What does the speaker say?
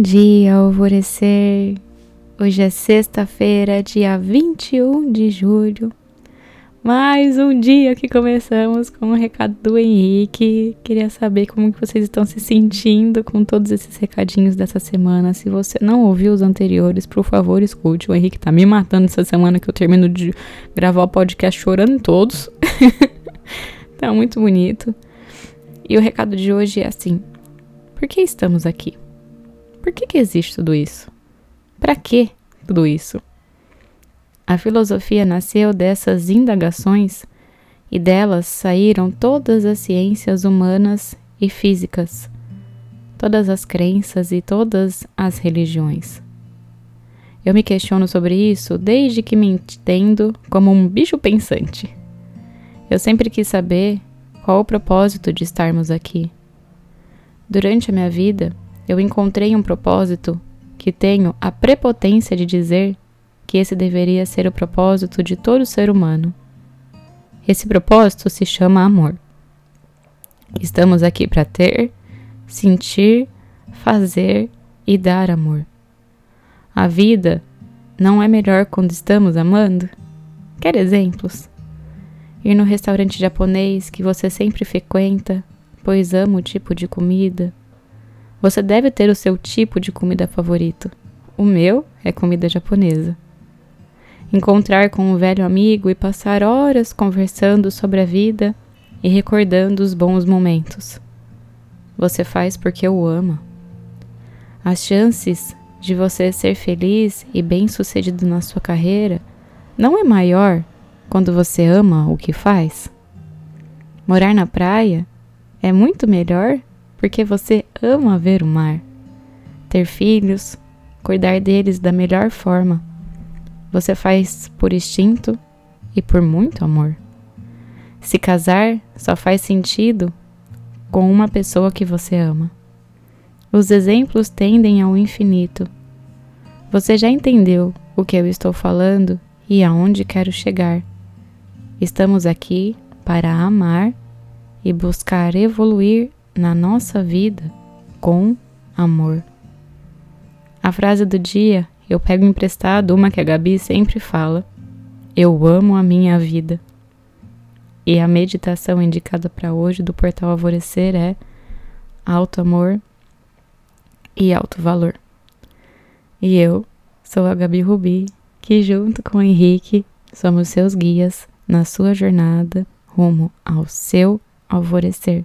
Bom dia, alvorecer. Hoje é sexta-feira, dia 21 de julho. Mais um dia que começamos com um recado do Henrique. Queria saber como que vocês estão se sentindo com todos esses recadinhos dessa semana. Se você não ouviu os anteriores, por favor, escute. O Henrique tá me matando essa semana que eu termino de gravar o podcast chorando todos. tá muito bonito. E o recado de hoje é assim: Por que estamos aqui? Por que, que existe tudo isso? Para que tudo isso? A filosofia nasceu dessas indagações e delas saíram todas as ciências humanas e físicas, todas as crenças e todas as religiões. Eu me questiono sobre isso desde que me entendo como um bicho pensante. Eu sempre quis saber qual o propósito de estarmos aqui. Durante a minha vida, eu encontrei um propósito que tenho a prepotência de dizer que esse deveria ser o propósito de todo ser humano. Esse propósito se chama amor. Estamos aqui para ter, sentir, fazer e dar amor. A vida não é melhor quando estamos amando? Quer exemplos? Ir no restaurante japonês que você sempre frequenta, pois ama o tipo de comida, você deve ter o seu tipo de comida favorito. O meu é comida japonesa. Encontrar com um velho amigo e passar horas conversando sobre a vida e recordando os bons momentos. Você faz porque o ama. As chances de você ser feliz e bem-sucedido na sua carreira não é maior quando você ama o que faz? Morar na praia é muito melhor porque você ama ver o mar, ter filhos, cuidar deles da melhor forma. Você faz por instinto e por muito amor. Se casar só faz sentido com uma pessoa que você ama. Os exemplos tendem ao infinito. Você já entendeu o que eu estou falando e aonde quero chegar. Estamos aqui para amar e buscar evoluir na nossa vida com amor. A frase do dia eu pego emprestado uma que a Gabi sempre fala: Eu amo a minha vida. E a meditação indicada para hoje do portal Alvorecer é alto amor e alto valor. E eu sou a Gabi Rubi, que junto com o Henrique somos seus guias na sua jornada rumo ao seu alvorecer.